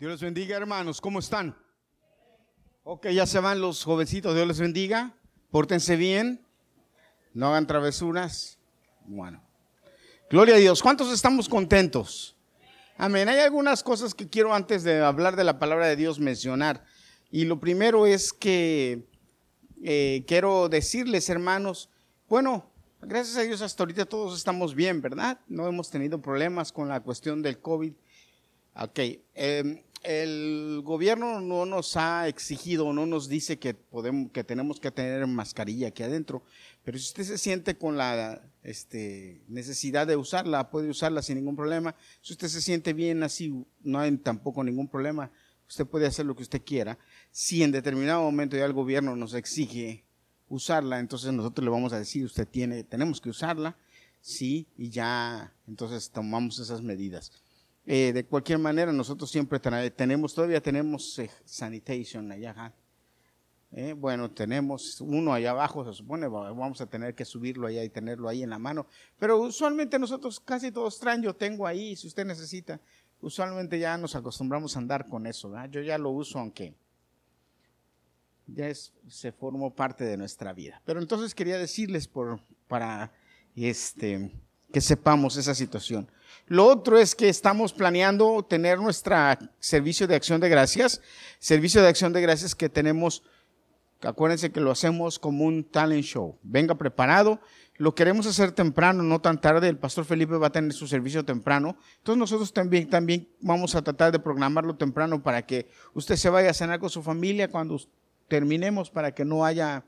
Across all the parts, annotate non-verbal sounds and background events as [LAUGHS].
Dios les bendiga, hermanos. ¿Cómo están? Ok, ya se van los jovencitos. Dios les bendiga. Pórtense bien. No hagan travesuras. Bueno. Gloria a Dios. ¿Cuántos estamos contentos? Amén. Hay algunas cosas que quiero antes de hablar de la palabra de Dios mencionar. Y lo primero es que eh, quiero decirles, hermanos, bueno, gracias a Dios hasta ahorita todos estamos bien, ¿verdad? No hemos tenido problemas con la cuestión del COVID. Ok, em, el gobierno no nos ha exigido, no nos dice que, podemos, que tenemos que tener mascarilla aquí adentro, pero si usted se siente con la este, necesidad de usarla, puede usarla sin ningún problema. Si usted se siente bien así, no hay tampoco ningún problema. Usted puede hacer lo que usted quiera. Si en determinado momento ya el gobierno nos exige usarla, entonces nosotros le vamos a decir, usted tiene, tenemos que usarla, sí, y ya, entonces tomamos esas medidas. Eh, de cualquier manera, nosotros siempre tenemos, todavía tenemos eh, sanitation allá. Eh, bueno, tenemos uno allá abajo, se supone, vamos a tener que subirlo allá y tenerlo ahí en la mano. Pero usualmente nosotros casi todos traen, yo tengo ahí, si usted necesita. Usualmente ya nos acostumbramos a andar con eso, Yo ya lo uso aunque ya es, se formó parte de nuestra vida. Pero entonces quería decirles por, para este, que sepamos esa situación. Lo otro es que estamos planeando tener nuestro servicio de acción de gracias, servicio de acción de gracias que tenemos, acuérdense que lo hacemos como un talent show. Venga preparado, lo queremos hacer temprano, no tan tarde. El pastor Felipe va a tener su servicio temprano. Entonces nosotros también, también vamos a tratar de programarlo temprano para que usted se vaya a cenar con su familia cuando terminemos para que no haya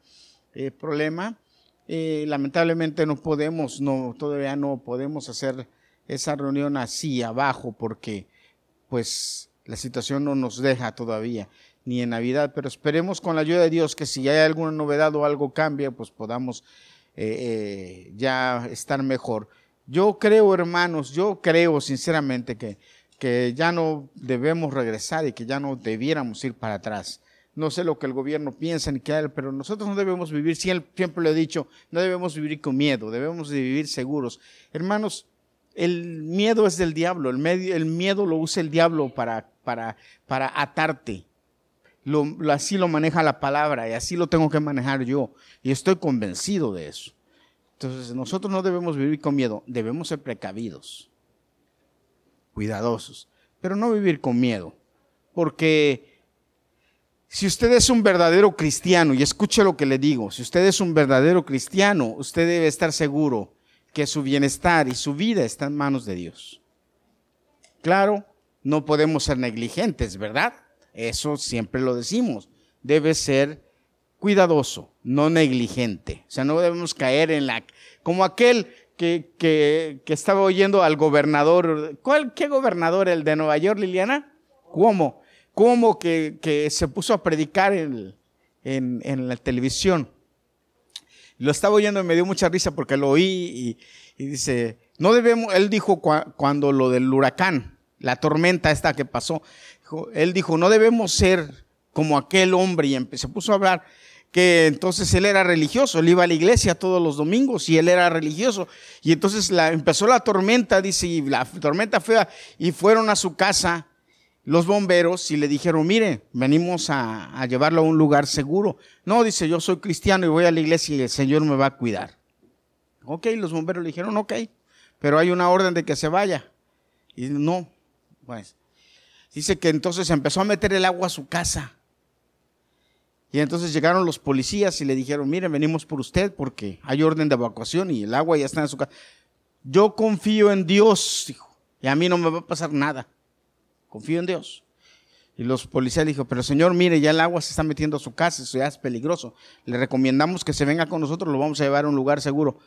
eh, problema. Eh, lamentablemente no podemos, no, todavía no podemos hacer esa reunión así abajo porque pues la situación no nos deja todavía ni en Navidad, pero esperemos con la ayuda de Dios que si hay alguna novedad o algo cambia, pues podamos eh, eh, ya estar mejor. Yo creo, hermanos, yo creo sinceramente que, que ya no debemos regresar y que ya no debiéramos ir para atrás. No sé lo que el gobierno piensa ni qué, pero nosotros no debemos vivir, siempre lo he dicho, no debemos vivir con miedo, debemos vivir seguros. Hermanos, el miedo es del diablo, el, el miedo lo usa el diablo para, para, para atarte. Lo, así lo maneja la palabra y así lo tengo que manejar yo. Y estoy convencido de eso. Entonces nosotros no debemos vivir con miedo, debemos ser precavidos, cuidadosos, pero no vivir con miedo. Porque si usted es un verdadero cristiano, y escuche lo que le digo, si usted es un verdadero cristiano, usted debe estar seguro que su bienestar y su vida está en manos de Dios. Claro, no podemos ser negligentes, ¿verdad? Eso siempre lo decimos. Debe ser cuidadoso, no negligente. O sea, no debemos caer en la... Como aquel que, que, estaba oyendo al gobernador. ¿Cuál, ¿Qué gobernador? ¿El de Nueva York, Liliana? ¿Cómo? ¿Cómo que, que se puso a predicar en, en, en la televisión? Lo estaba oyendo y me dio mucha risa porque lo oí y, dice, no debemos, él dijo cuando lo del huracán, la tormenta esta que pasó, él dijo, no debemos ser como aquel hombre y se puso a hablar que entonces él era religioso, él iba a la iglesia todos los domingos y él era religioso. Y entonces la, empezó la tormenta, dice, y la tormenta fue y fueron a su casa los bomberos y le dijeron, mire, venimos a, llevarlo a un lugar seguro. No, dice, yo soy cristiano y voy a la iglesia y el Señor me va a cuidar. Ok, los bomberos le dijeron, ok, pero hay una orden de que se vaya. Y no, pues, dice que entonces empezó a meter el agua a su casa. Y entonces llegaron los policías y le dijeron, mire, venimos por usted porque hay orden de evacuación y el agua ya está en su casa. Yo confío en Dios, dijo, y a mí no me va a pasar nada confío en Dios. Y los policías dijo, pero señor, mire, ya el agua se está metiendo a su casa, eso ya es peligroso. Le recomendamos que se venga con nosotros, lo vamos a llevar a un lugar seguro.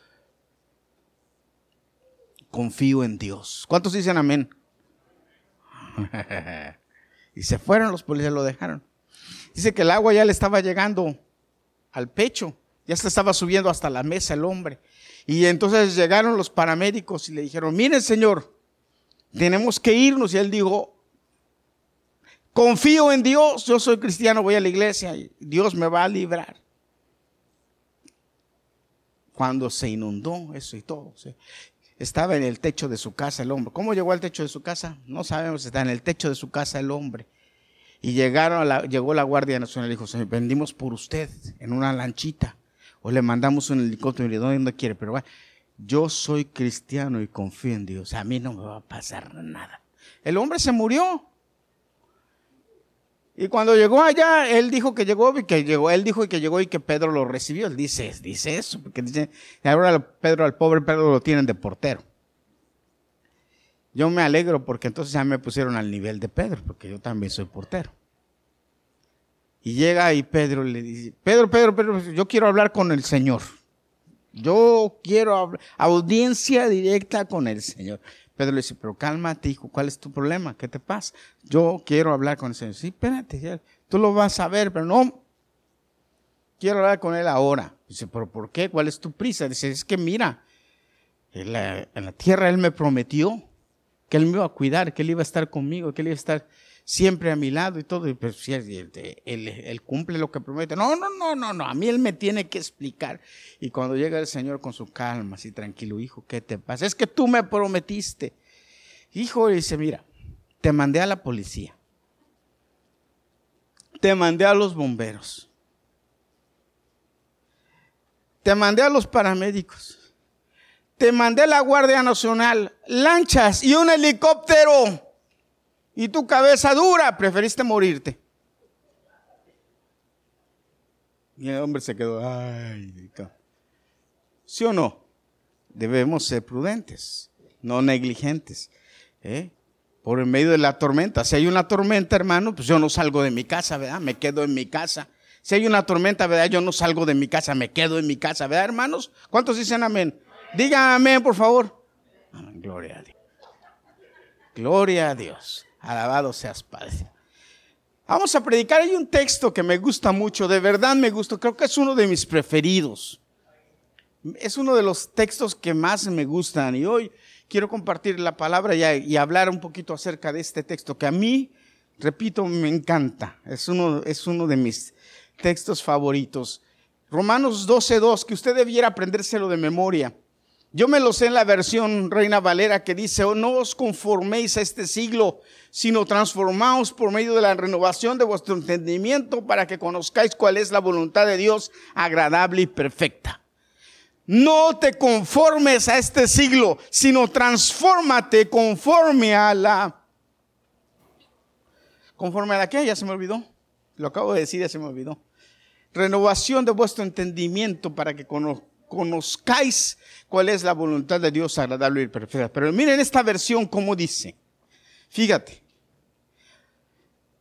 Confío en Dios. ¿Cuántos dicen amén? [LAUGHS] y se fueron, los policías lo dejaron. Dice que el agua ya le estaba llegando al pecho, ya se estaba subiendo hasta la mesa el hombre. Y entonces llegaron los paramédicos y le dijeron, miren señor, tenemos que irnos. Y él dijo, Confío en Dios, yo soy cristiano, voy a la iglesia Dios me va a librar. Cuando se inundó eso y todo, estaba en el techo de su casa el hombre. ¿Cómo llegó al techo de su casa? No sabemos, está en el techo de su casa el hombre. Y llegaron llegó la Guardia Nacional y dijo, vendimos por usted en una lanchita. O le mandamos un helicóptero y ¿dónde quiere? Pero yo soy cristiano y confío en Dios. A mí no me va a pasar nada. El hombre se murió. Y cuando llegó allá, él dijo que llegó y que llegó, él dijo que llegó y que Pedro lo recibió. Él dice, dice eso, porque ahora Pedro, al pobre Pedro lo tienen de portero. Yo me alegro porque entonces ya me pusieron al nivel de Pedro, porque yo también soy portero. Y llega y Pedro le dice, Pedro, Pedro, Pedro, yo quiero hablar con el Señor. Yo quiero audiencia directa con el Señor. Pedro le dice, pero cálmate, hijo, ¿cuál es tu problema? ¿Qué te pasa? Yo quiero hablar con el Señor. Sí, espérate, tú lo vas a ver, pero no. Quiero hablar con él ahora. Dice, pero ¿por qué? ¿Cuál es tu prisa? Dice, es que mira, en la, tierra él me prometió que él me iba a cuidar, que él iba a estar conmigo, que él iba a estar siempre a mi lado y todo. Y pues, si él, cumple lo que promete. No, no, no, no, no. A mí él me tiene que explicar. Y cuando llega el Señor con su calma, así tranquilo, hijo, ¿qué te pasa? Es que tú me prometiste. Hijo, dice, mira, te mandé a la policía. Te mandé a los bomberos. Te mandé a los paramédicos. Te mandé a la Guardia Nacional, lanchas y un helicóptero y tu cabeza dura, preferiste morirte. Y el hombre se quedó, ay, ¿sí o no? Debemos ser prudentes, no negligentes. ¿eh? Por en medio de la tormenta. Si hay una tormenta, hermano, pues yo no salgo de mi casa, ¿verdad? Me quedo en mi casa. Si hay una tormenta, ¿verdad? Yo no salgo de mi casa, me quedo en mi casa, ¿verdad, hermanos? ¿Cuántos dicen amén? Digan amén, por favor. gloria a Dios. Gloria a Dios. Alabado seas Padre. Vamos a predicar. Hay un texto que me gusta mucho, de verdad me gusta. Creo que es uno de mis preferidos. Es uno de los textos que más me gustan. Y hoy quiero compartir la palabra y, hablar un poquito acerca de este texto que a mí, repito, me encanta. Es uno, es uno de mis textos favoritos. Romanos 12.2, que usted debiera aprendérselo de memoria. Yo me lo sé en la versión Reina Valera que dice, oh, no os conforméis a este siglo, sino transformaos por medio de la renovación de vuestro entendimiento para que conozcáis cuál es la voluntad de Dios agradable y perfecta. No te conformes a este siglo, sino transfórmate conforme a la... ¿Conforme a la qué? Ya se me olvidó. Lo acabo de decir, ya se me olvidó. Renovación de vuestro entendimiento para que conozcáis conozcáis cuál es la voluntad de Dios agradable y perfecta. Pero miren esta versión como dice. Fíjate.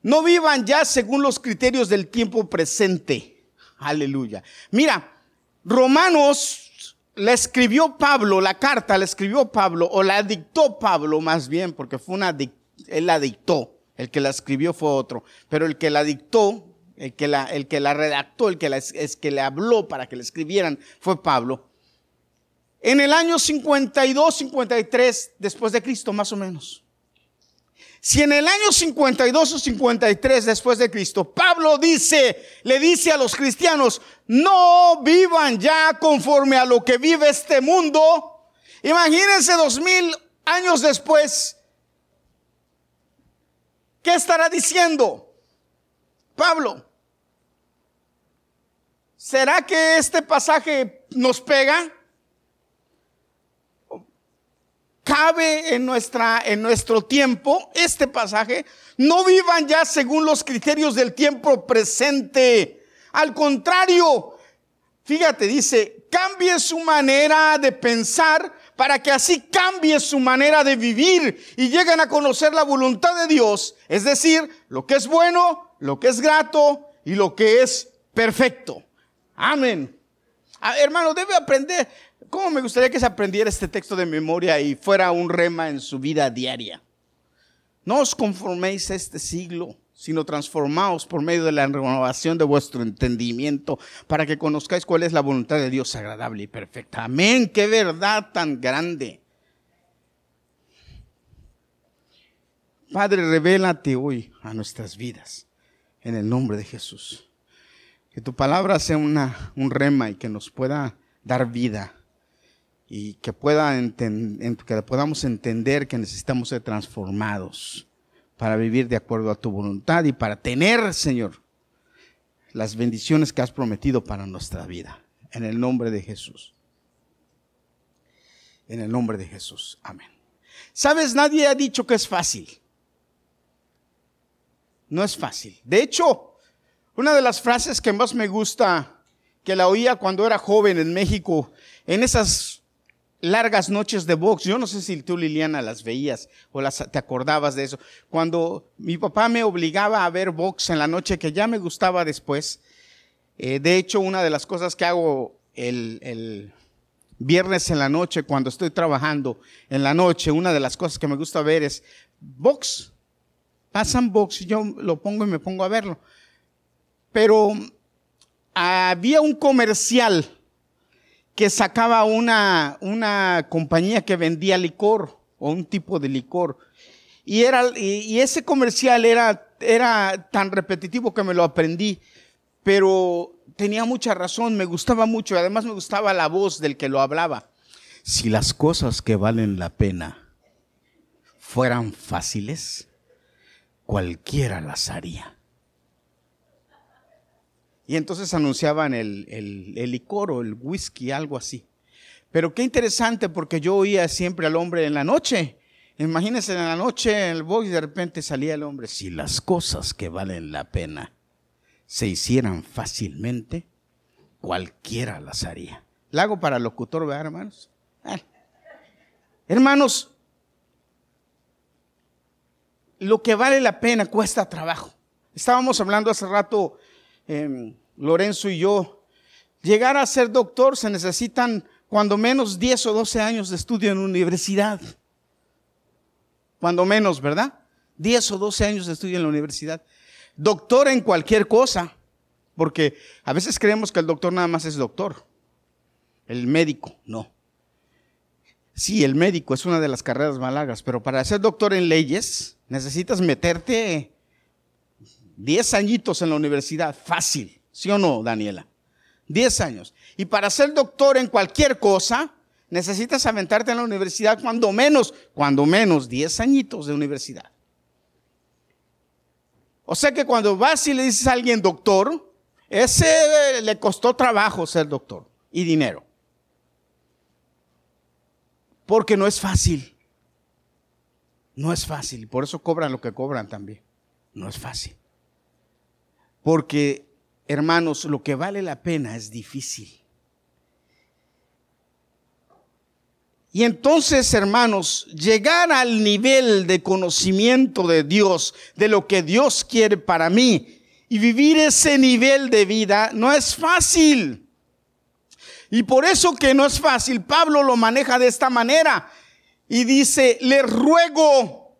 No vivan ya según los criterios del tiempo presente. Aleluya. Mira, Romanos la escribió Pablo, la carta la escribió Pablo, o la dictó Pablo más bien, porque fue una, él la dictó. El que la escribió fue otro. Pero el que la dictó el que la, el que la redactó, el que, la, es que le habló para que le escribieran, fue Pablo. En el año 52, 53 después de Cristo, más o menos. Si en el año 52 o 53 después de Cristo, Pablo dice, le dice a los cristianos, no vivan ya conforme a lo que vive este mundo. Imagínense dos mil años después, ¿qué estará diciendo? Pablo, ¿será que este pasaje nos pega? ¿Cabe en, nuestra, en nuestro tiempo este pasaje? No vivan ya según los criterios del tiempo presente. Al contrario, fíjate, dice, cambie su manera de pensar para que así cambie su manera de vivir y lleguen a conocer la voluntad de Dios, es decir, lo que es bueno, lo que es grato y lo que es perfecto. Amén. Ah, hermano, debe aprender. ¿Cómo me gustaría que se aprendiera este texto de memoria y fuera un rema en su vida diaria? No os conforméis a este siglo, sino transformaos por medio de la renovación de vuestro entendimiento para que conozcáis cuál es la voluntad de Dios agradable y perfecta. Amén. Qué verdad tan grande. Padre, revélate hoy a nuestras vidas en el nombre de Jesús. Que tu palabra sea una, un rema y que nos pueda dar vida y que, pueda que podamos entender que necesitamos ser transformados para vivir de acuerdo a tu voluntad y para tener, Señor, las bendiciones que has prometido para nuestra vida. En el nombre de Jesús. En el nombre de Jesús. Amén. Sabes, nadie ha dicho que es fácil. No es fácil. De hecho, una de las frases que más me gusta, que la oía cuando era joven en México, en esas largas noches de box. Yo no sé si tú, Liliana, las veías o las, te acordabas de eso. Cuando mi papá me obligaba a ver box en la noche, que ya me gustaba después. Eh, de hecho, una de las cosas que hago el, el viernes en la noche, cuando estoy trabajando en la noche, una de las cosas que me gusta ver es box. Pasan box yo lo pongo y me pongo a verlo. Pero había un comercial que sacaba una, una compañía que vendía licor o un tipo de licor. Y, era, y, ese comercial era, era tan repetitivo que me lo aprendí, pero tenía mucha razón, me gustaba mucho, además me gustaba la voz del que lo hablaba. Si las cosas que valen la pena fueran fáciles, cualquiera las haría. Y entonces anunciaban el, el, licor o el whisky, algo así. Pero qué interesante porque yo oía siempre al hombre en la noche. Imagínense en la noche en el box de repente salía el hombre. Si las cosas que valen la pena se hicieran fácilmente, cualquiera las haría. La hago para locutor, ¿verdad, hermanos? Ah. Hermanos, lo que vale la pena cuesta trabajo. Estábamos hablando hace rato Em, Lorenzo y yo, llegar a ser doctor se necesitan cuando menos 10 o 12 años de estudio en universidad. Cuando menos, ¿verdad? 10 o 12 años de estudio en la universidad. Doctor en cualquier cosa, porque a veces creemos que el doctor nada más es doctor. El médico, no. Sí, el médico es una de las carreras malagas, pero para ser doctor en leyes necesitas meterte 10 añitos en la universidad, fácil, ¿sí o no, Daniela? 10 años. Y para ser doctor en cualquier cosa, necesitas aventarte en la universidad cuando menos, cuando menos 10 añitos de universidad. O sea que cuando vas y le dices a alguien doctor, ese le costó trabajo ser doctor y dinero. Porque no es fácil. No es fácil. Por eso cobran lo que cobran también. No es fácil. Porque, hermanos, lo que vale la pena es difícil. Y entonces, hermanos, llegar al nivel de conocimiento de Dios, de lo que Dios quiere para mí, y vivir ese nivel de vida no es fácil. Y por eso que no es fácil, Pablo lo maneja de esta manera. Y dice, le ruego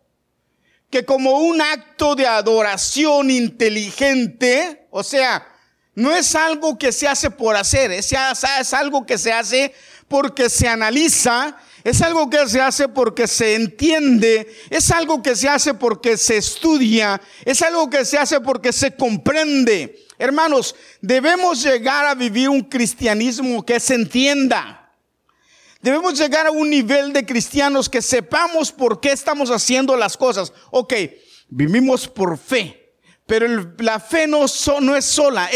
que como un acto de adoración inteligente, o sea, no es algo que se hace por hacer, es, es algo que se hace porque se analiza, es algo que se hace porque se entiende, es algo que se hace porque se estudia, es algo que se hace porque se comprende. Hermanos, debemos llegar a vivir un cristianismo que se entienda. Debemos llegar a un nivel de cristianos que sepamos por qué estamos haciendo las cosas. Ok, vivimos por fe, pero la fe no, es sola,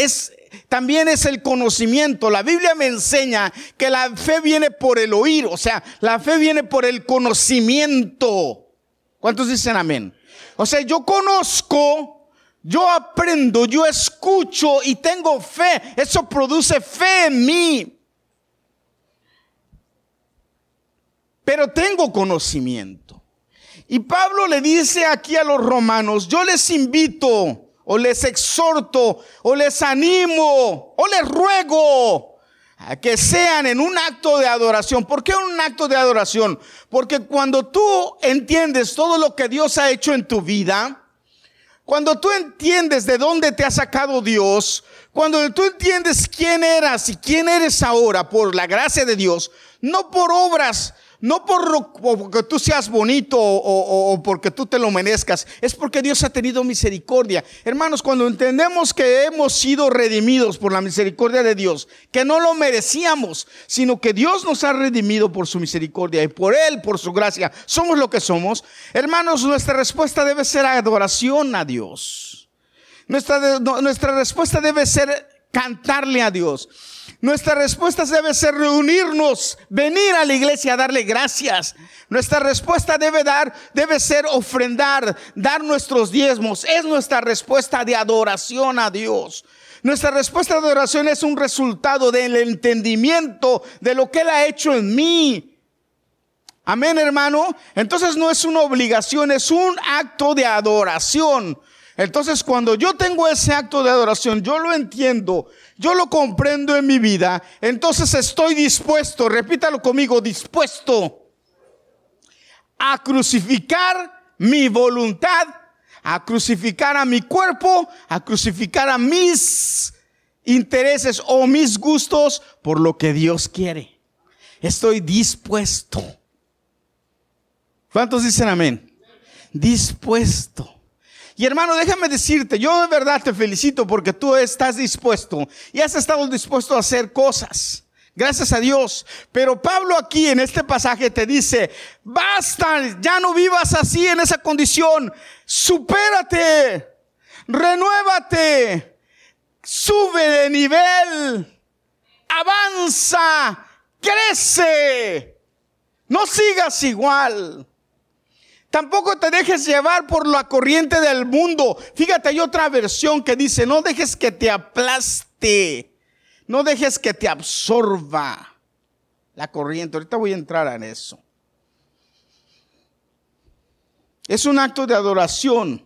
también es el conocimiento. La Biblia me enseña que la fe viene por el oír, o sea, la fe viene por el conocimiento. ¿Cuántos dicen amén? O sea, yo conozco, yo aprendo, yo escucho y tengo fe. Eso produce fe en mí. pero tengo conocimiento. Y Pablo le dice aquí a los romanos, yo les invito o les exhorto o les animo o les ruego a que sean en un acto de adoración. ¿Por qué un acto de adoración? Porque cuando tú entiendes todo lo que Dios ha hecho en tu vida, cuando tú entiendes de dónde te ha sacado Dios, cuando tú entiendes quién eras y quién eres ahora por la gracia de Dios, no por obras No por porque tú seas bonito o, porque tú te lo merezcas, es porque Dios ha tenido misericordia. Hermanos, cuando entendemos que hemos sido redimidos por la misericordia de Dios, que no lo merecíamos, sino que Dios nos ha redimido por su misericordia y por Él, por su gracia, somos lo que somos. Hermanos, nuestra respuesta debe ser adoración a Dios. Nuestra, nuestra respuesta debe ser cantarle a Dios. Nuestra respuesta debe ser reunirnos, venir a la iglesia a darle gracias. Nuestra respuesta debe dar, debe ser ofrendar, dar nuestros diezmos. Es nuestra respuesta de adoración a Dios. Nuestra respuesta de adoración es un resultado del entendimiento de lo que Él ha hecho en mí. Amén, hermano. Entonces no es una obligación, es un acto de adoración. Entonces cuando yo tengo ese acto de adoración, yo lo entiendo yo lo comprendo en mi vida, entonces estoy dispuesto, repítalo conmigo, dispuesto a crucificar mi voluntad, a crucificar a mi cuerpo, a crucificar a mis intereses o mis gustos por lo que Dios quiere. Estoy dispuesto. ¿Cuántos dicen amén? Dispuesto. Y hermano, déjame decirte, yo de verdad te felicito porque tú estás dispuesto y has estado dispuesto a hacer cosas. Gracias a Dios. Pero Pablo aquí en este pasaje te dice, basta, ya no vivas así en esa condición. Supérate, renuévate, sube de nivel, avanza, crece. No sigas igual. Tampoco te dejes llevar por la corriente del mundo. Fíjate, hay otra versión que dice, no dejes que te aplaste, no dejes que te absorba la corriente. Ahorita voy a entrar en eso. Es un acto de adoración.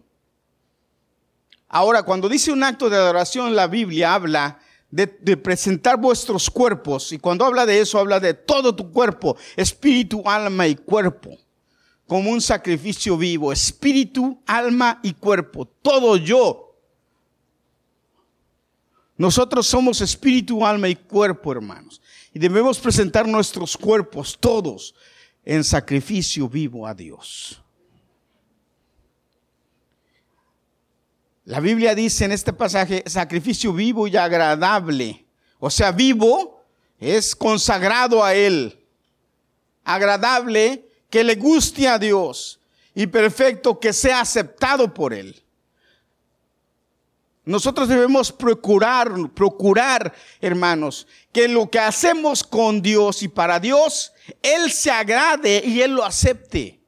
Ahora, cuando dice un acto de adoración, la Biblia habla de, presentar vuestros cuerpos. Y cuando habla de eso, habla de todo tu cuerpo, espíritu, alma y cuerpo como un sacrificio vivo, espíritu, alma y cuerpo, todo yo. Nosotros somos espíritu, alma y cuerpo, hermanos. Y debemos presentar nuestros cuerpos, todos, en sacrificio vivo a Dios. La Biblia dice en este pasaje, sacrificio vivo y agradable. O sea, vivo es consagrado a Él. Agradable que le guste a Dios y perfecto que sea aceptado por Él. Nosotros debemos procurar, procurar, hermanos, que lo que hacemos con Dios y para Dios, Él se agrade y Él lo acepte.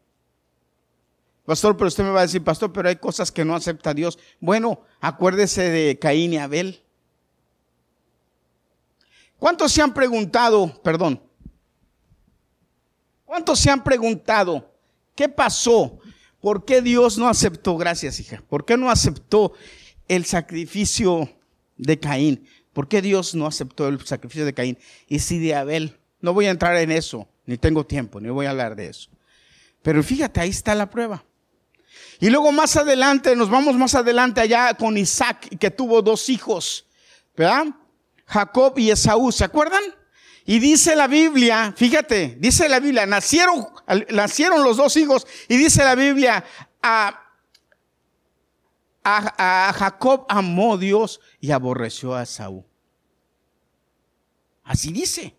Pastor, pero usted me va a decir, pastor, pero hay cosas que no acepta Dios. Bueno, acuérdese de Caín y Abel. ¿Cuántos se han preguntado, perdón, ¿Cuántos se han preguntado qué pasó? ¿Por qué Dios no aceptó? Gracias, hija. ¿Por qué no aceptó el sacrificio de Caín? ¿Por qué Dios no aceptó el sacrificio de Caín? Y si de Abel. No voy a entrar en eso, ni tengo tiempo, ni voy a hablar de eso. Pero fíjate, ahí está la prueba. Y luego más adelante, nos vamos más adelante allá con Isaac, que tuvo dos hijos, ¿verdad? Jacob y Esaú, ¿se acuerdan? Y dice la Biblia, fíjate, dice la Biblia, nacieron, nacieron los dos hijos y dice la Biblia, a, a, Jacob amó Dios y aborreció a Saúl. Así dice.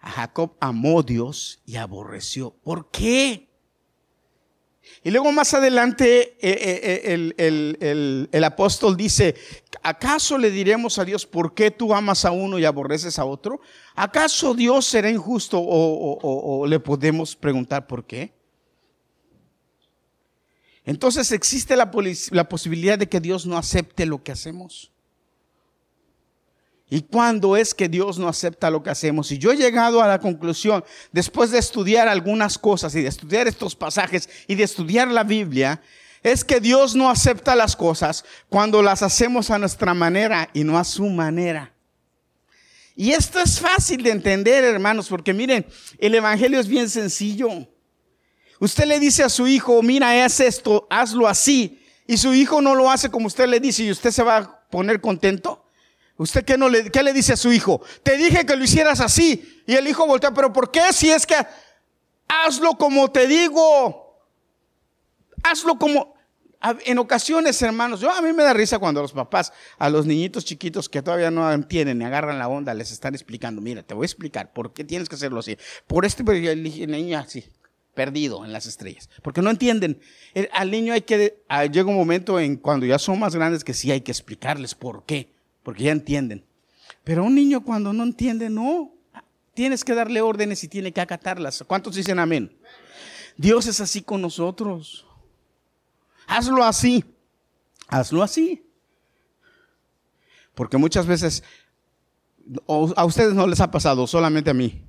A Jacob amó Dios y aborreció. ¿Por qué? Y luego más adelante eh, eh, eh, el, apóstol dice, ¿acaso le diremos a Dios por qué tú amas a uno y aborreces a otro? ¿Acaso Dios será injusto o, le podemos preguntar por qué? Entonces existe la, la posibilidad de que Dios no acepte lo que hacemos. ¿Y cuándo es que Dios no acepta lo que hacemos? Y yo he llegado a la conclusión, después de estudiar algunas cosas y de estudiar estos pasajes y de estudiar la Biblia, es que Dios no acepta las cosas cuando las hacemos a nuestra manera y no a su manera. Y esto es fácil de entender, hermanos, porque miren, el Evangelio es bien sencillo. Usted le dice a su hijo, mira, haz esto, hazlo así, y su hijo no lo hace como usted le dice y usted se va a poner contento. ¿Usted qué, no le, dice a su hijo? Te dije que lo hicieras así. Y el hijo voltea, pero ¿por qué si es que... Hazlo como te digo. Hazlo como... En ocasiones, hermanos, yo a mí me da risa cuando los papás a los niñitos chiquitos que todavía no entienden ni agarran la onda les están explicando, mira, te voy a explicar por qué tienes que hacerlo así. Por este el niño así, perdido en las estrellas, porque no entienden. al niño hay que llega un momento en cuando ya son más grandes que sí hay que explicarles por qué, porque ya entienden. Pero un niño cuando no entiende, no, tienes que darle órdenes y tiene que acatarlas. ¿Cuántos dicen amén? Dios es así con nosotros. Hazlo así. Hazlo así. Porque muchas veces, a ustedes no les ha pasado, solamente a mí,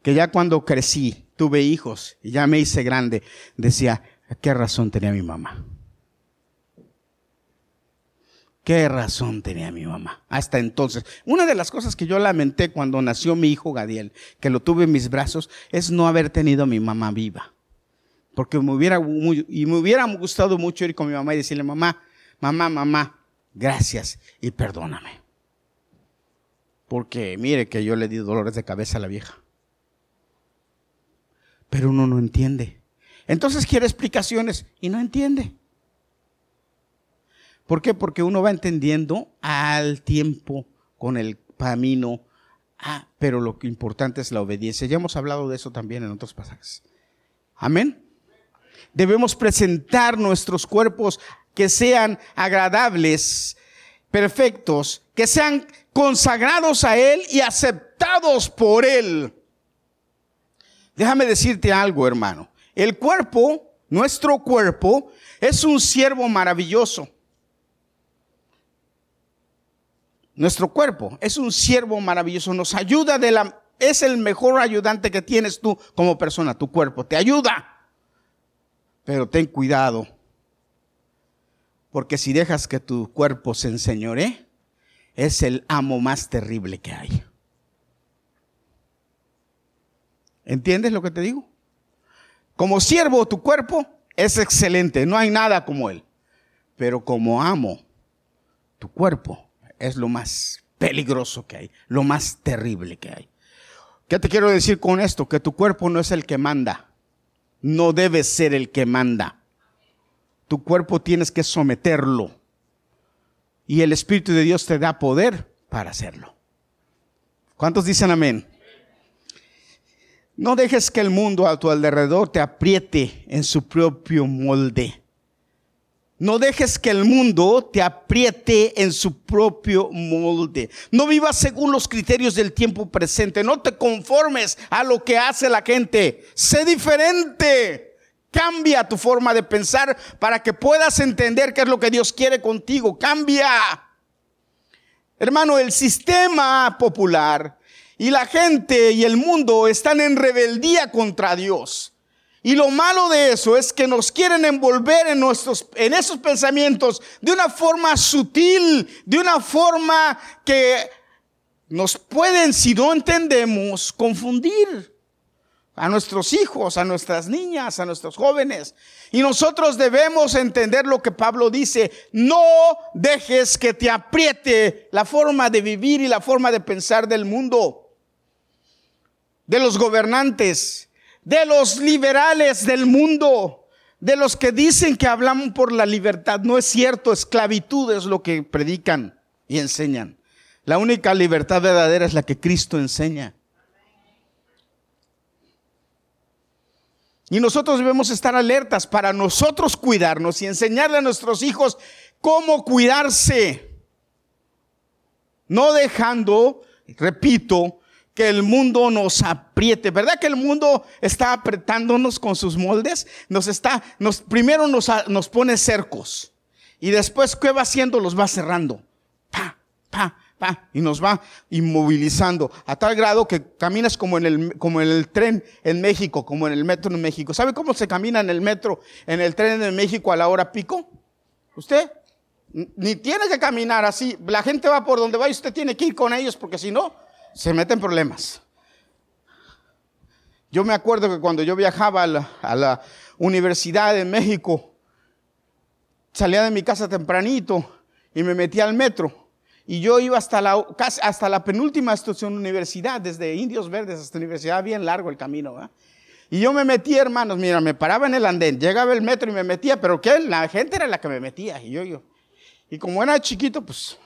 que ya cuando crecí, tuve hijos y ya me hice grande, decía, ¿qué razón tenía mi mamá? ¿Qué razón tenía mi mamá? Hasta entonces. Una de las cosas que yo lamenté cuando nació mi hijo Gadiel, que lo tuve en mis brazos, es no haber tenido a mi mamá viva. Porque me hubiera, y me hubiera gustado mucho ir con mi mamá y decirle, mamá, mamá, mamá, gracias y perdóname. Porque mire que yo le di dolores de cabeza a la vieja. Pero uno no entiende. Entonces quiere explicaciones y no entiende. ¿Por qué? Porque uno va entendiendo al tiempo con el camino. Ah, pero lo importante es la obediencia. Ya hemos hablado de eso también en otros pasajes. Amén. Debemos presentar nuestros cuerpos que sean agradables, perfectos, que sean consagrados a Él y aceptados por Él. Déjame decirte algo, hermano. El cuerpo, nuestro cuerpo, es un siervo maravilloso. Nuestro cuerpo es un siervo maravilloso, nos ayuda de la, es el mejor ayudante que tienes tú como persona, tu cuerpo, te ayuda. Pero ten cuidado, porque si dejas que tu cuerpo se enseñore, es el amo más terrible que hay. ¿Entiendes lo que te digo? Como siervo, tu cuerpo es excelente, no hay nada como él. Pero como amo, tu cuerpo es lo más peligroso que hay, lo más terrible que hay. ¿Qué te quiero decir con esto? Que tu cuerpo no es el que manda, no debe ser el que manda. Tu cuerpo tienes que someterlo y el Espíritu de Dios te da poder para hacerlo. ¿Cuántos dicen amén? No dejes que el mundo a tu alrededor te apriete en su propio molde. No dejes que el mundo te apriete en su propio molde. No vivas según los criterios del tiempo presente. No te conformes a lo que hace la gente. Sé diferente. Cambia tu forma de pensar para que puedas entender qué es lo que Dios quiere contigo. Cambia. Hermano, el sistema popular y la gente y el mundo están en rebeldía contra Dios. Y lo malo de eso es que nos quieren envolver en, nuestros, en esos pensamientos de una forma sutil, de una forma que nos pueden, si no entendemos, confundir a nuestros hijos, a nuestras niñas, a nuestros jóvenes. Y nosotros debemos entender lo que Pablo dice, no dejes que te apriete la forma de vivir y la forma de pensar del mundo, de los gobernantes de los liberales del mundo, de los que dicen que hablamos por la libertad. No es cierto, esclavitud es lo que predican y enseñan. La única libertad verdadera es la que Cristo enseña. Y nosotros debemos estar alertas para nosotros cuidarnos y enseñarle a nuestros hijos cómo cuidarse. No dejando, repito, que el mundo nos apriete. ¿Verdad que el mundo está apretándonos con sus moldes? Nos está, nos, primero nos, nos pone cercos y después, ¿qué va haciendo? Los va cerrando. Pa, pa, pa, y nos va inmovilizando a tal grado que caminas como en el, como en el tren en México, como en el metro en México. ¿Sabe cómo se camina en el metro, en el tren en México a la hora pico? ¿Usted? Ni tiene que caminar así. La gente va por donde va y usted tiene que ir con ellos porque si no, se meten problemas. Yo me acuerdo que cuando yo viajaba a la, universidad en México, salía de mi casa tempranito y me metía al metro. Y yo iba hasta la, hasta la penúltima estación universidad, desde Indios Verdes hasta la universidad, bien largo el camino. Y yo me metía, hermanos, mira, me paraba en el andén, llegaba el metro y me metía, pero ¿qué? La gente era la que me metía. Y yo, yo. Y como era chiquito, pues,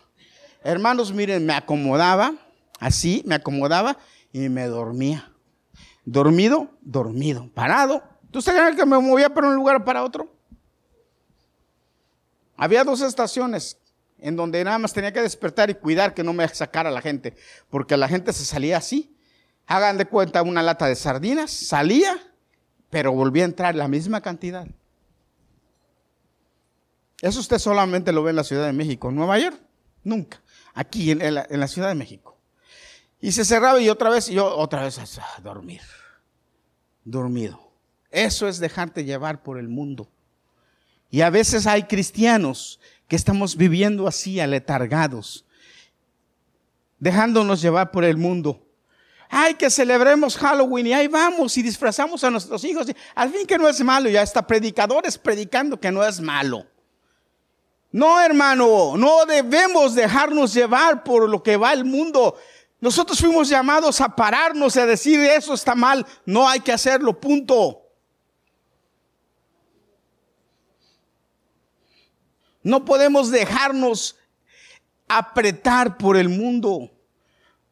hermanos, miren, me acomodaba, así, me acomodaba y me dormía. Dormido, dormido. Parado. ¿Tú sabes que me movía para un lugar para otro? Había dos estaciones en donde nada más tenía que despertar y cuidar que no me sacara la gente, porque la gente se salía así. Hagan de cuenta una lata de sardinas, salía, pero volvía a entrar la misma cantidad. Eso usted solamente lo ve en la Ciudad de México. En Nueva York, nunca. Aquí, en, la, Ciudad de México. Y se cerraba y otra vez, y yo otra vez a dormir. Dormido. Eso es dejarte llevar por el mundo. Y a veces hay cristianos que estamos viviendo así, aletargados, dejándonos llevar por el mundo. Ay, que celebremos Halloween y ahí vamos y disfrazamos a nuestros hijos. Al fin que no es malo, ya está predicadores predicando que no es malo. No, hermano, no debemos dejarnos llevar por lo que va el mundo. Nosotros fuimos llamados a pararnos y a decir eso está mal, no hay que hacerlo, punto. No podemos dejarnos apretar por el mundo,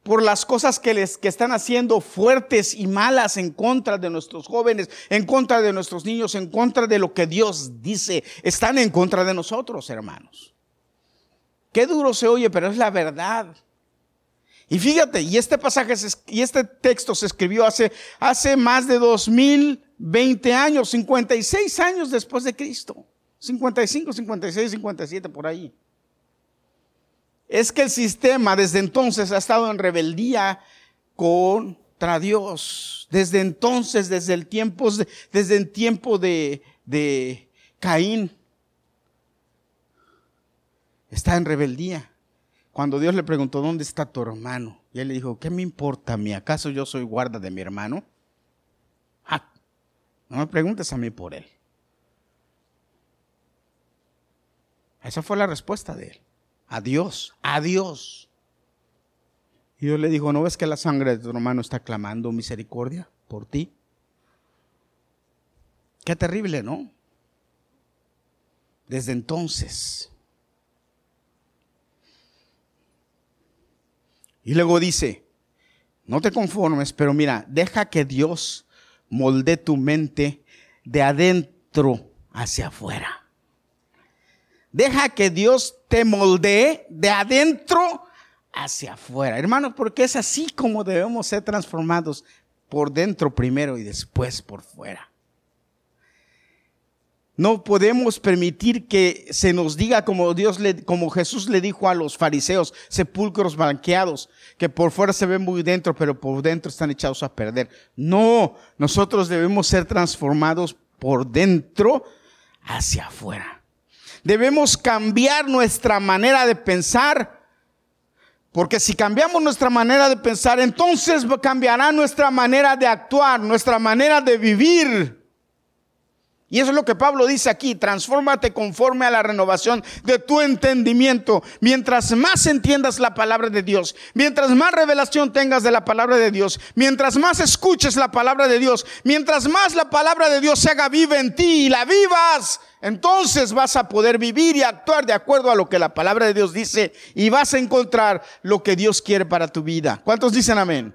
por las cosas que les que están haciendo fuertes y malas en contra de nuestros jóvenes, en contra de nuestros niños, en contra de lo que Dios dice. Están en contra de nosotros, hermanos. Qué duro se oye, pero es la verdad. Y fíjate, y este pasaje y este texto se escribió hace, hace más de 2020 años, 56 años después de Cristo. 55, 56, 57 por ahí. Es que el sistema desde entonces ha estado en rebeldía contra Dios. Desde entonces, desde el tiempo, desde el tiempo de, de Caín, está en rebeldía. Cuando Dios le preguntó, ¿dónde está tu hermano? Y él le dijo, ¿qué me importa a mí? ¿Acaso yo soy guarda de mi hermano? Ah, no me preguntes a mí por él. Esa fue la respuesta de él. Adiós, adiós. Y Dios le dijo, ¿no ves que la sangre de tu hermano está clamando misericordia por ti? Qué terrible, ¿no? Desde entonces. Y luego dice, no te conformes, pero mira, deja que Dios molde tu mente de adentro hacia afuera. Deja que Dios te moldee de adentro hacia afuera. Hermanos, porque es así como debemos ser transformados por dentro primero y después por fuera. No podemos permitir que se nos diga como Dios le, como Jesús le dijo a los fariseos, sepulcros blanqueados, que por fuera se ven muy dentro, pero por dentro están echados a perder. No, nosotros debemos ser transformados por dentro hacia afuera. Debemos cambiar nuestra manera de pensar. Porque si cambiamos nuestra manera de pensar, entonces cambiará nuestra manera de actuar, nuestra manera de vivir. Y eso es lo que Pablo dice aquí, transfórmate conforme a la renovación de tu entendimiento. Mientras más entiendas la palabra de Dios, mientras más revelación tengas de la palabra de Dios, mientras más escuches la palabra de Dios, mientras más la palabra de Dios se haga viva en ti y la vivas, entonces vas a poder vivir y actuar de acuerdo a lo que la palabra de Dios dice y vas a encontrar lo que Dios quiere para tu vida. ¿Cuántos dicen amén?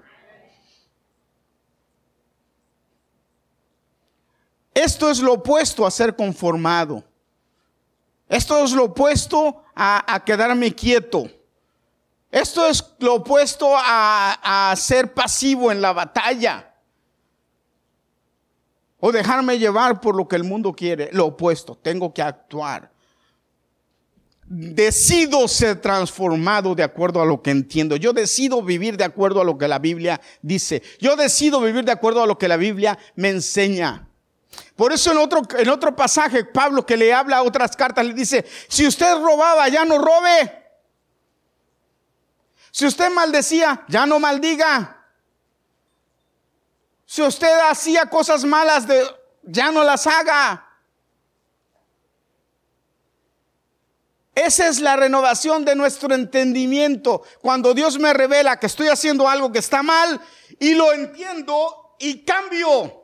Esto es lo opuesto a ser conformado. Esto es lo opuesto a, quedarme quieto. Esto es lo opuesto a, a ser pasivo en la batalla. O dejarme llevar por lo que el mundo quiere. Lo opuesto, tengo que actuar. Decido ser transformado de acuerdo a lo que entiendo. Yo decido vivir de acuerdo a lo que la Biblia dice. Yo decido vivir de acuerdo a lo que la Biblia me enseña. Por eso en otro, en otro pasaje, Pablo que le habla a otras cartas, le dice, si usted robaba, ya no robe. Si usted maldecía, ya no maldiga. Si usted hacía cosas malas, de, ya no las haga. Esa es la renovación de nuestro entendimiento. Cuando Dios me revela que estoy haciendo algo que está mal y lo entiendo y cambio.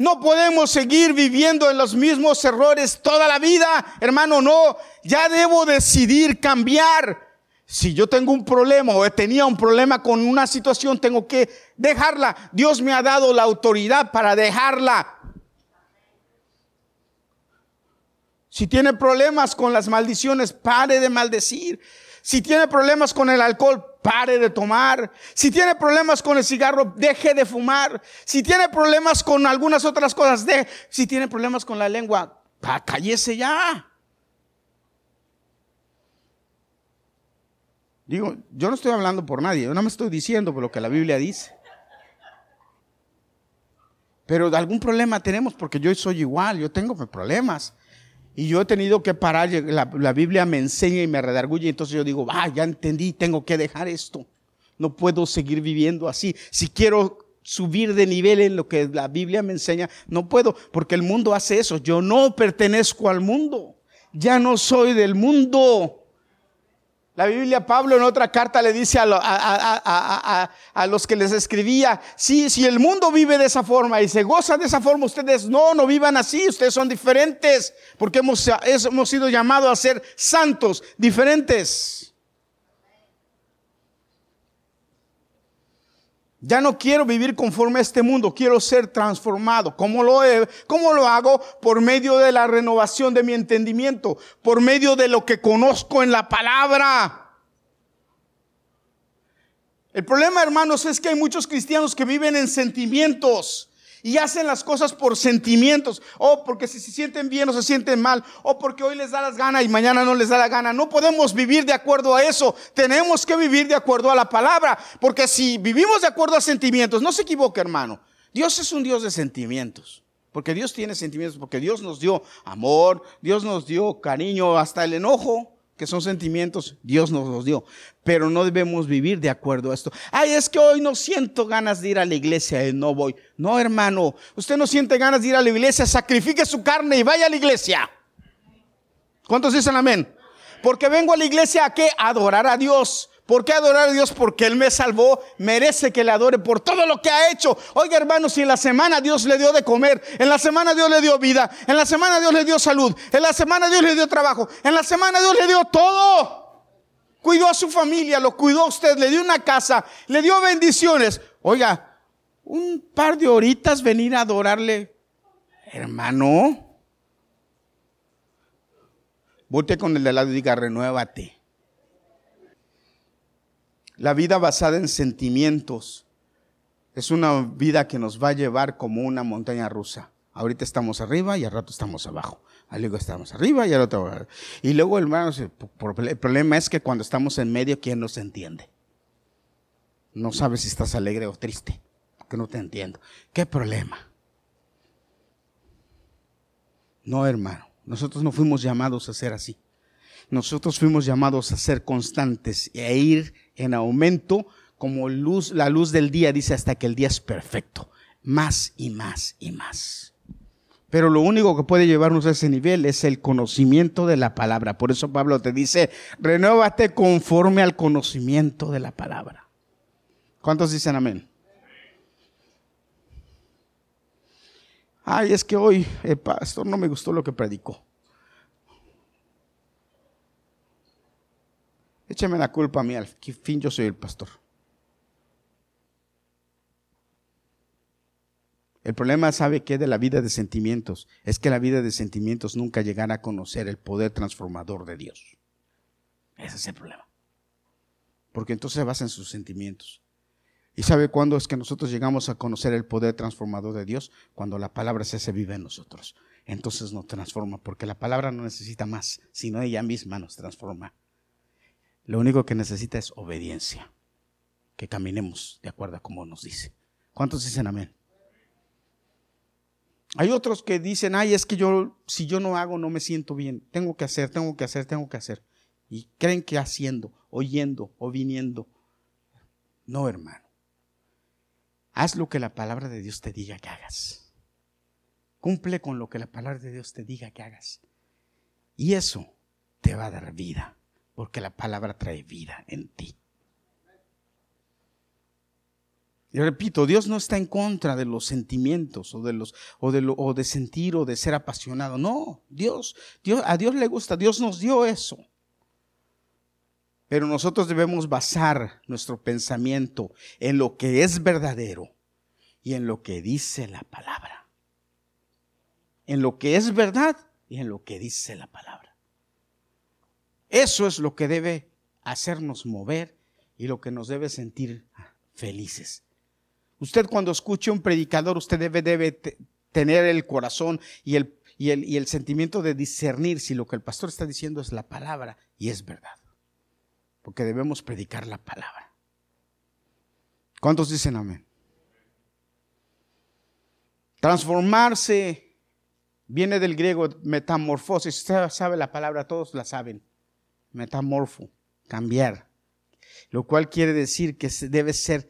No podemos seguir viviendo en los mismos errores toda la vida, hermano, no. Ya debo decidir cambiar. Si yo tengo un problema o tenía un problema con una situación, tengo que dejarla. Dios me ha dado la autoridad para dejarla. Si tiene problemas con las maldiciones, pare de maldecir. Si tiene problemas con el alcohol, pare de tomar. Si tiene problemas con el cigarro, deje de fumar. Si tiene problemas con algunas otras cosas, de. Si tiene problemas con la lengua, cállese ya. Digo, yo no estoy hablando por nadie, yo no me estoy diciendo por lo que la Biblia dice. Pero algún problema tenemos porque yo soy igual, yo tengo problemas. Y yo he tenido que parar, la, Biblia me enseña y me redarguye, entonces yo digo, ah, ya entendí, tengo que dejar esto. No puedo seguir viviendo así. Si quiero subir de nivel en lo que la Biblia me enseña, no puedo, porque el mundo hace eso. Yo no pertenezco al mundo, ya no soy del mundo. La Biblia, Pablo en otra carta le dice a, los que les escribía, si el mundo vive de esa forma y se goza de esa forma, ustedes no, no vivan así, ustedes son diferentes, porque hemos, hemos sido llamados a ser santos, diferentes. Ya no quiero vivir conforme a este mundo, quiero ser transformado. ¿Cómo lo, ¿Cómo lo hago? Por medio de la renovación de mi entendimiento, por medio de lo que conozco en la palabra. El problema, hermanos, es que hay muchos cristianos que viven en sentimientos y hacen las cosas por sentimientos, o porque si se sienten bien o se sienten mal, o porque hoy les da las ganas y mañana no les da la gana. No podemos vivir de acuerdo a eso, tenemos que vivir de acuerdo a la palabra, porque si vivimos de acuerdo a sentimientos, no se equivoque hermano, Dios es un Dios de sentimientos. Porque Dios tiene sentimientos, porque Dios nos dio amor, Dios nos dio cariño, hasta el enojo que son sentimientos, Dios nos los dio. Pero no debemos vivir de acuerdo a esto. Ay, es que hoy no siento ganas de ir a la iglesia y no voy. No, hermano, usted no siente ganas de ir a la iglesia, sacrifique su carne y vaya a la iglesia. ¿Cuántos dicen amén? Porque vengo a la iglesia a qué? adorar a Dios. ¿Por qué adorar a Dios? Porque Él me salvó, merece que le adore por todo lo que ha hecho. Oiga, hermanos, si en la semana Dios le dio de comer, en la semana Dios le dio vida, en la semana Dios le dio salud, en la semana Dios le dio trabajo, en la semana Dios le dio todo. Cuidó a su familia, lo cuidó a usted, le dio una casa, le dio bendiciones. Oiga, un par de horitas venir a adorarle, hermano. Volte con el de lado y diga, renuévate. La vida basada en sentimientos es una vida que nos va a llevar como una montaña rusa. Ahorita estamos arriba y al rato estamos abajo. Luego estamos arriba y al otro. Y luego, hermanos, el problema es que cuando estamos en medio, ¿quién nos entiende? No sabes si estás alegre o triste, que no te entiendo. ¿Qué problema? No, hermano, nosotros no fuimos llamados a ser así. Nosotros fuimos llamados a ser constantes e ir en aumento como la luz del día dice hasta que el día es perfecto. Más y más y más. Pero lo único que puede llevarnos a ese nivel es el conocimiento de la palabra. Por eso Pablo te dice, renuévate conforme al conocimiento de la palabra. ¿Cuántos dicen amén? Ay, es que hoy el pastor no me gustó lo que predicó. Écheme la culpa a mí, al fin yo soy el pastor. El problema, ¿sabe qué? De la vida de sentimientos. Es que la vida de sentimientos nunca llegará a conocer el poder transformador de Dios. Ese es el problema. Porque entonces se basa en sus sentimientos. ¿Y sabe cuándo es que nosotros llegamos a conocer el poder transformador de Dios? Cuando la palabra se hace viva en nosotros. Entonces nos transforma, porque la palabra no necesita más, sino ella misma nos transforma. Lo único que necesita es obediencia. Que caminemos de acuerdo a como nos dice. ¿Cuántos dicen amén? Hay otros que dicen, ay, es que yo, si yo no hago, no me siento bien. Tengo que hacer, tengo que hacer, tengo que hacer. Y creen que haciendo, oyendo o viniendo. No, hermano. Haz lo que la palabra de Dios te diga que hagas. Cumple con lo que la palabra de Dios te diga que hagas. Y eso te va a dar vida porque la palabra trae vida en ti. Y repito, Dios no está en contra de los sentimientos o de los o de, o de sentir o de ser apasionado. No, Dios, Dios, a Dios le gusta, Dios nos dio eso. Pero nosotros debemos basar nuestro pensamiento en lo que es verdadero y en lo que dice la palabra. En lo que es verdad y en lo que dice la palabra. Eso es lo que debe hacernos mover y lo que nos debe sentir felices. Usted cuando escuche un predicador, usted debe, debe tener el corazón y el, y, el, y el sentimiento de discernir si lo que el pastor está diciendo es la palabra y es verdad. Porque debemos predicar la palabra. ¿Cuántos dicen amén? Transformarse viene del griego metamorfosis. Usted sabe la palabra, todos la saben. Metamorfo, cambiar. Lo cual quiere decir que debe ser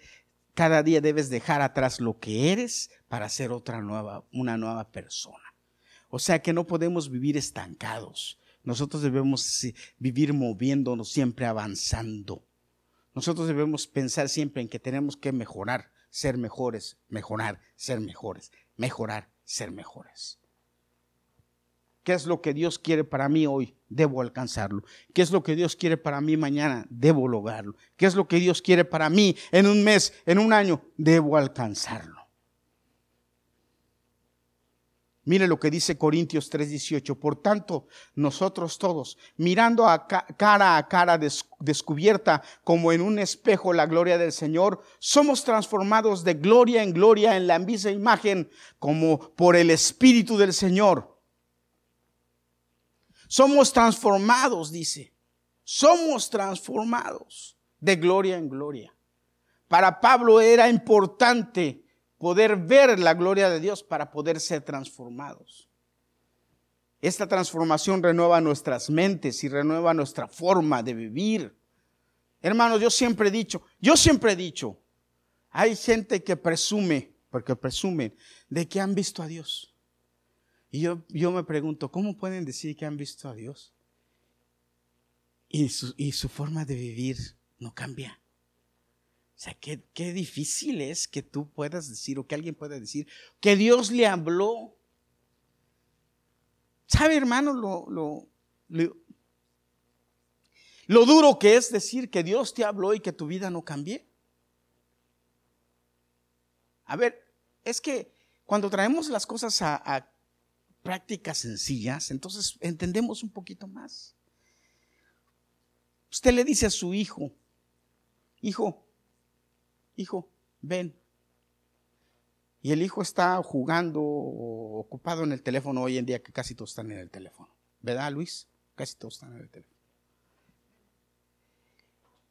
cada día debes dejar atrás lo que eres para ser otra nueva, una nueva persona. O sea que no podemos vivir estancados. Nosotros debemos vivir moviéndonos, siempre avanzando. Nosotros debemos pensar siempre en que tenemos que mejorar, ser mejores, mejorar, ser mejores, mejorar, ser mejores. ¿Qué es lo que Dios quiere para mí hoy? Debo alcanzarlo. ¿Qué es lo que Dios quiere para mí mañana? Debo lograrlo. ¿Qué es lo que Dios quiere para mí en un mes, en un año? Debo alcanzarlo. Mire lo que dice Corintios 3:18. Por tanto, nosotros todos, mirando cara a cara descubierta como en un espejo la gloria del Señor, somos transformados de gloria en gloria en la misma imagen como por el Espíritu del Señor. Somos transformados, dice. Somos transformados de gloria en gloria. Para Pablo era importante poder ver la gloria de Dios para poder ser transformados. Esta transformación renueva nuestras mentes y renueva nuestra forma de vivir. Hermanos, yo siempre he dicho, yo siempre he dicho, hay gente que presume, porque presumen, de que han visto a Dios. Y yo, yo me pregunto, ¿cómo pueden decir que han visto a Dios? Y su, y su forma de vivir no cambia. O sea, qué, qué, difícil es que tú puedas decir o que alguien pueda decir que Dios le habló. ¿Sabe, hermano, lo, lo, lo, lo, duro que es decir que Dios te habló y que tu vida no cambie? A ver, es que cuando traemos las cosas a, a prácticas sencillas, entonces entendemos un poquito más. Usted le dice a su hijo, hijo, hijo, ven. Y el hijo está jugando o ocupado en el teléfono hoy en día, que casi todos están en el teléfono. ¿Verdad, Luis? Casi todos están en el teléfono.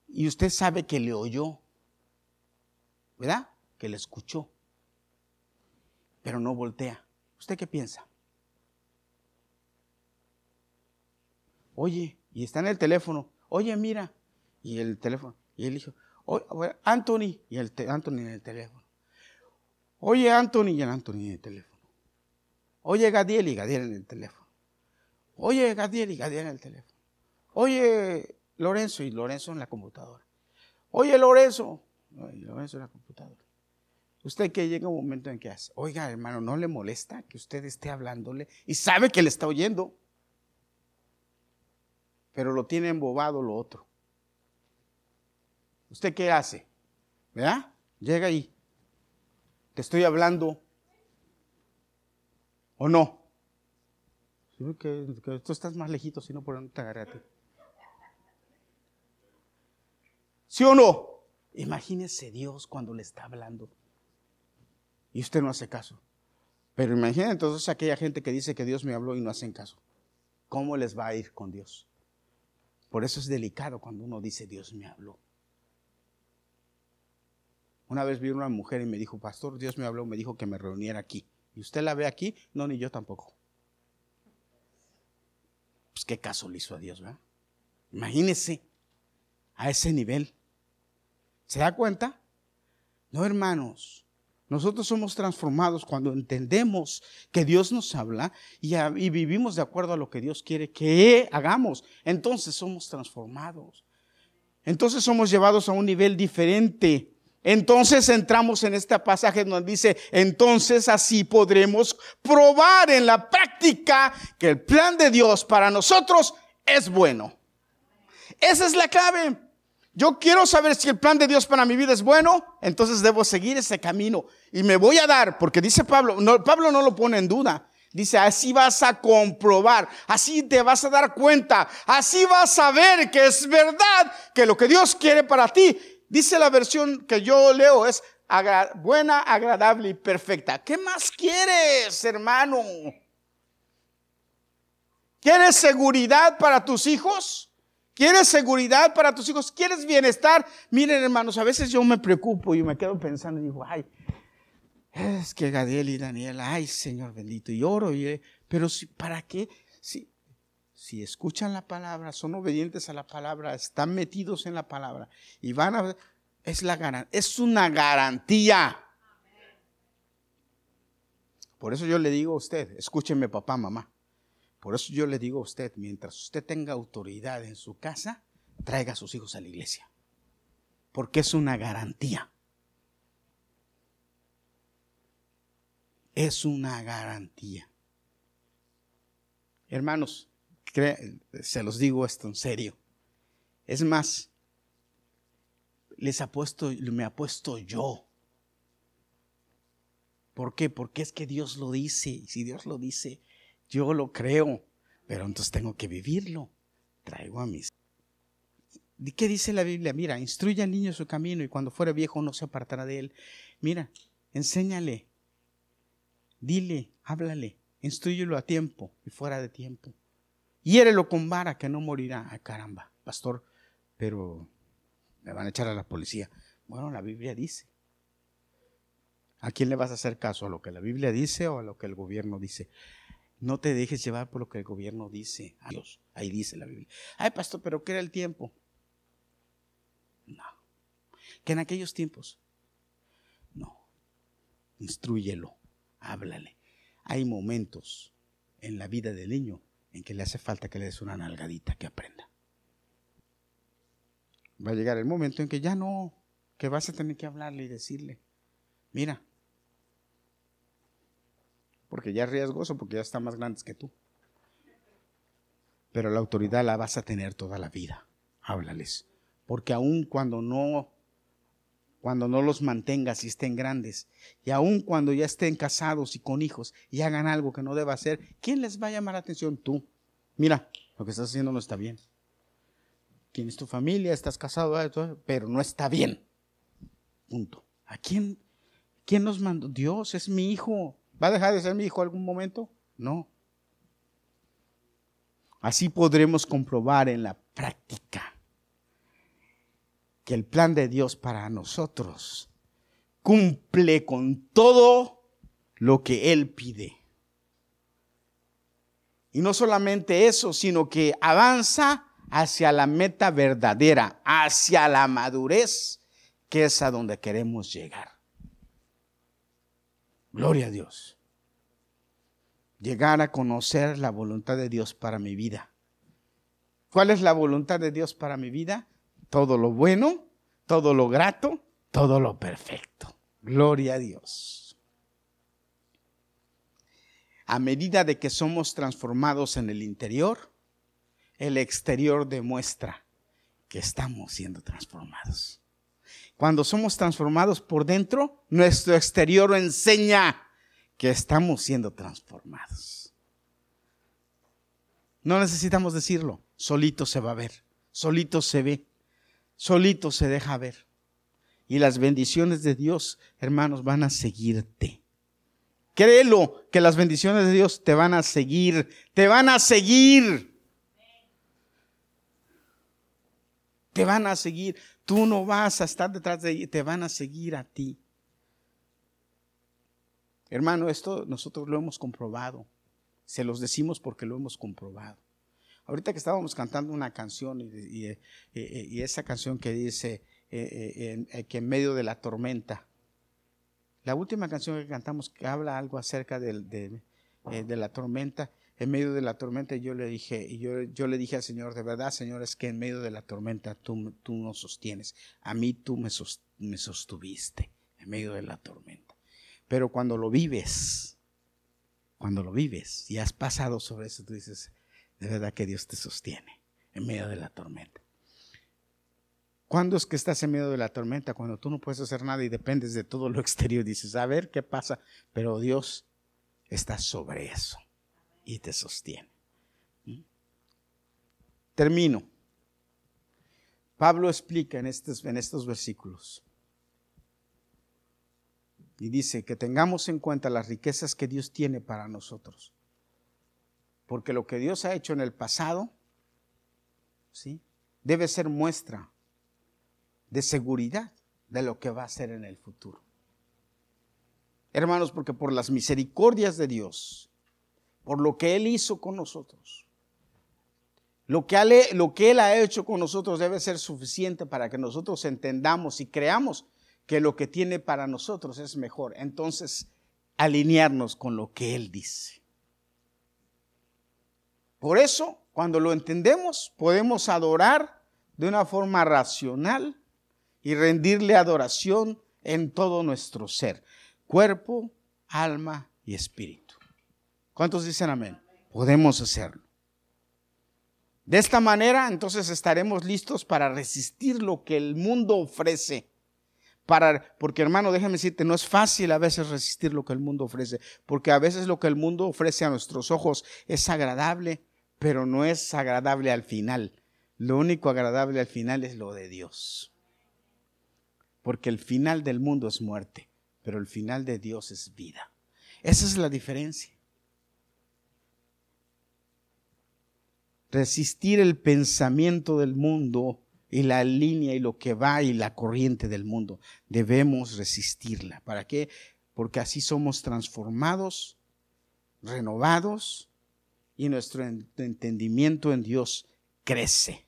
Y usted sabe que le oyó, ¿verdad? Que le escuchó, pero no voltea. ¿Usted qué piensa? Oye, y está en el teléfono. Oye, mira. Y el teléfono. Y él dijo, Oye, Anthony. Y el Anthony en el teléfono. Oye, Anthony. Y el Anthony en el teléfono. Oye, Gadiel. Y Gadiel en el teléfono. Oye, Gadiel. Y Gadiel en el teléfono. Oye, Lorenzo. Y Lorenzo en la computadora. Oye, Lorenzo. Y Lorenzo en la computadora. Usted que llega un momento en que hace, oiga hermano, ¿no le molesta que usted esté hablándole y sabe que le está oyendo? Pero lo tiene embobado lo otro. ¿Usted qué hace? ¿Verdad? Llega ahí. Te estoy hablando. ¿O no? Que, tú estás más lejito, si no, por no te agarré a ti. ¿Sí o no? Imagínese Dios cuando le está hablando y usted no hace caso. Pero imagínese entonces aquella gente que dice que Dios me habló y no hacen caso. ¿Cómo les va a ir con Dios? Por eso es delicado cuando uno dice, Dios me habló. Una vez vi una mujer y me dijo, pastor, Dios me habló, me dijo que me reuniera aquí. ¿Y usted la ve aquí? No, ni yo tampoco. Pues qué caso le hizo a Dios, ¿verdad? Imagínese a ese nivel. ¿Se da cuenta? No, hermanos. Nosotros somos transformados cuando entendemos que Dios nos habla y, vivimos de acuerdo a lo que Dios quiere que hagamos. Entonces somos transformados. Entonces somos llevados a un nivel diferente Entonces entramos en este pasaje donde dice, entonces así podremos probar en la práctica que el plan de Dios para nosotros es bueno. Esa es la clave. Yo quiero saber si el plan de Dios para mi vida es bueno, entonces debo seguir ese camino. Y me voy a dar, porque dice Pablo, no, Pablo no lo pone en duda. Dice, así vas a comprobar, así te vas a dar cuenta, así vas a ver que es verdad que lo que Dios quiere para ti Dice la versión que yo leo es buena, agradable y perfecta. ¿Qué más quieres, hermano? ¿Quieres seguridad para tus hijos? ¿Quieres seguridad para tus hijos? ¿Quieres bienestar? Miren, hermanos, a veces yo me preocupo y me quedo pensando y digo, ay, es que Gadiel y Daniel, ay, Señor bendito, y oro, y, pero ¿para qué? Si, si escuchan la palabra, son obedientes a la palabra, están metidos en la palabra y van a es la es una garantía. Por eso yo le digo a usted, escúcheme papá, mamá. Por eso yo le digo a usted, mientras usted tenga autoridad en su casa, traiga a sus hijos a la iglesia. Porque es una garantía. Es una garantía. Hermanos, se los digo esto en serio. Es más, les ha puesto, me ha puesto yo. ¿Por qué? Porque es que Dios lo dice. Y si Dios lo dice, yo lo creo. Pero entonces tengo que vivirlo. Traigo a mis. ¿Qué dice la Biblia? Mira, instruye al niño su camino y cuando fuera viejo no se apartará de él. Mira, enséñale. Dile, háblale, instruyelo a tiempo y fuera de tiempo. Hiérelo con vara que no morirá. Ay, caramba, pastor, pero me van a echar a la policía. Bueno, la Biblia dice. ¿A quién le vas a hacer caso? ¿A lo que la Biblia dice o a lo que el gobierno dice? No te dejes llevar por lo que el gobierno dice. Dios, ahí dice la Biblia. Ay, pastor, pero ¿qué era el tiempo? No. Que en aquellos tiempos. No. Instruyelo, háblale. Hay momentos en la vida del niño en que le hace falta que le des una nalgadita que aprenda. Va a llegar el momento en que ya no, que vas a tener que hablarle y decirle, mira, porque ya es riesgoso, porque ya está más grande que tú. Pero la autoridad la vas a tener toda la vida. Háblales. Porque aun cuando no, cuando no los mantengas y estén grandes, y aun cuando ya estén casados y con hijos y hagan algo que no deba hacer, ¿quién les va a llamar la atención? Tú. Mira, lo que estás haciendo no está bien. Tienes tu familia, estás casado, ah, pero no está bien. Punto. ¿A quién, quién nos mandó? Dios es mi hijo. ¿Va a dejar de ser mi hijo algún momento? No. Así podremos comprobar en la práctica que el plan de Dios para nosotros cumple con todo lo que Él pide. Y no solamente eso, sino que avanza hacia la meta verdadera, hacia la madurez, que es a donde queremos llegar. Gloria a Dios. Llegar a conocer la voluntad de Dios para mi vida. ¿Cuál es la voluntad de Dios para mi vida? Todo lo bueno, todo lo grato, todo lo perfecto. Gloria a Dios. A medida de que somos transformados en el interior, el exterior demuestra que estamos siendo transformados. Cuando somos transformados por dentro, nuestro exterior enseña que estamos siendo transformados. No necesitamos decirlo, solito se va a ver, solito se ve, solito se deja ver. Y las bendiciones de Dios, hermanos, van a seguirte. Créelo que las bendiciones de Dios te van a seguir, te van a seguir. Te van a seguir. Tú no vas a estar detrás de ellos, te van a seguir a ti. Hermano, esto nosotros lo hemos comprobado. Se los decimos porque lo hemos comprobado. Ahorita que estábamos cantando una canción y, eh, eh, esa canción que dice eh, que en medio de la tormenta, la última canción que cantamos que habla algo acerca de la tormenta, en medio de la tormenta yo le dije, y yo, yo, le dije al Señor, de verdad, Señor, es que en medio de la tormenta tú, tú nos sostienes. A mí tú me, me sostuviste en medio de la tormenta. Pero cuando lo vives, cuando lo vives y has pasado sobre eso, tú dices, de verdad que Dios te sostiene en medio de la tormenta. ¿Cuándo es que estás en medio de la tormenta? Cuando tú no puedes hacer nada y dependes de todo lo [LAUGHS] exterior. Dices, a ver qué pasa. Pero Dios está sobre eso y te sostiene. ¿Mm? Termino. Pablo explica en estos, en estos versículos y dice que tengamos en cuenta las riquezas que Dios tiene para nosotros. Porque lo que Dios ha hecho en el pasado, ¿sí? Debe ser muestra de seguridad de lo que va a ser en el futuro. Hermanos, porque por las misericordias de Dios, por lo que Él hizo con nosotros, lo que, lo que Él ha hecho con nosotros debe ser suficiente para que nosotros entendamos y creamos que lo que tiene para nosotros es mejor. Entonces, alinearnos con lo que Él dice. Por eso, cuando lo entendemos, podemos adorar de una forma racional y rendirle adoración en todo nuestro ser, cuerpo, alma y espíritu. ¿Cuántos dicen amén? Podemos hacerlo. De esta manera, entonces estaremos listos para resistir lo que el mundo ofrece. Para, porque hermano, déjame decirte, no es fácil a veces resistir lo que el mundo ofrece, porque a veces lo que el mundo ofrece a nuestros ojos es agradable, pero no es agradable al final. Lo único agradable al final es lo de Dios porque el final del mundo es muerte, pero el final de Dios es vida. Esa es la diferencia. Resistir el pensamiento del mundo y la línea y lo que va y la corriente del mundo. Debemos resistirla. ¿Para qué? Porque así somos transformados, renovados y nuestro entendimiento en Dios crece.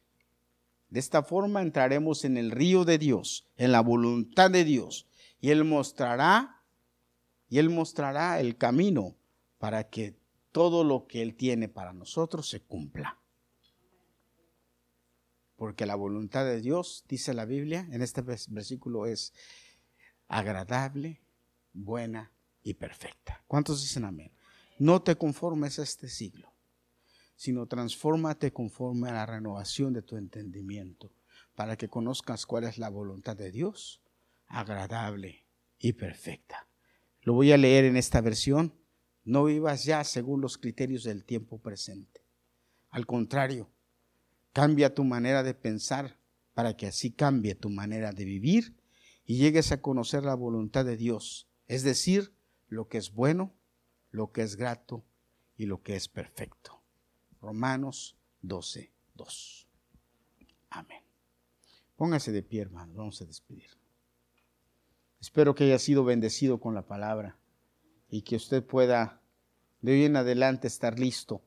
De esta forma entraremos en el río de Dios, en la voluntad de Dios, y Él mostrará, y Él mostrará el camino para que todo lo que Él tiene para nosotros se cumpla. Porque la voluntad de Dios, dice la Biblia, en este versículo es agradable, buena y perfecta. ¿Cuántos dicen amén? No te conformes a este siglo sino transfórmate conforme a la renovación de tu entendimiento, para que conozcas cuál es la voluntad de Dios, agradable y perfecta. Lo voy a leer en esta versión. No vivas ya según los criterios del tiempo presente. Al contrario, cambia tu manera de pensar para que así cambie tu manera de vivir y llegues a conocer la voluntad de Dios, es decir, lo que es bueno, lo que es grato y lo que es perfecto. Romanos 12, 2. Amén. Póngase de pie, hermano. Vamos a despedir. Espero que haya sido bendecido con la palabra y que usted pueda de hoy en adelante estar listo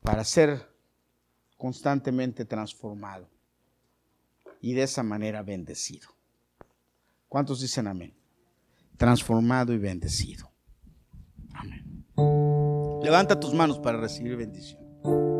para ser constantemente transformado y de esa manera bendecido. ¿Cuántos dicen amén? Transformado y bendecido. Amén. Levanta tus manos para recibir bendición.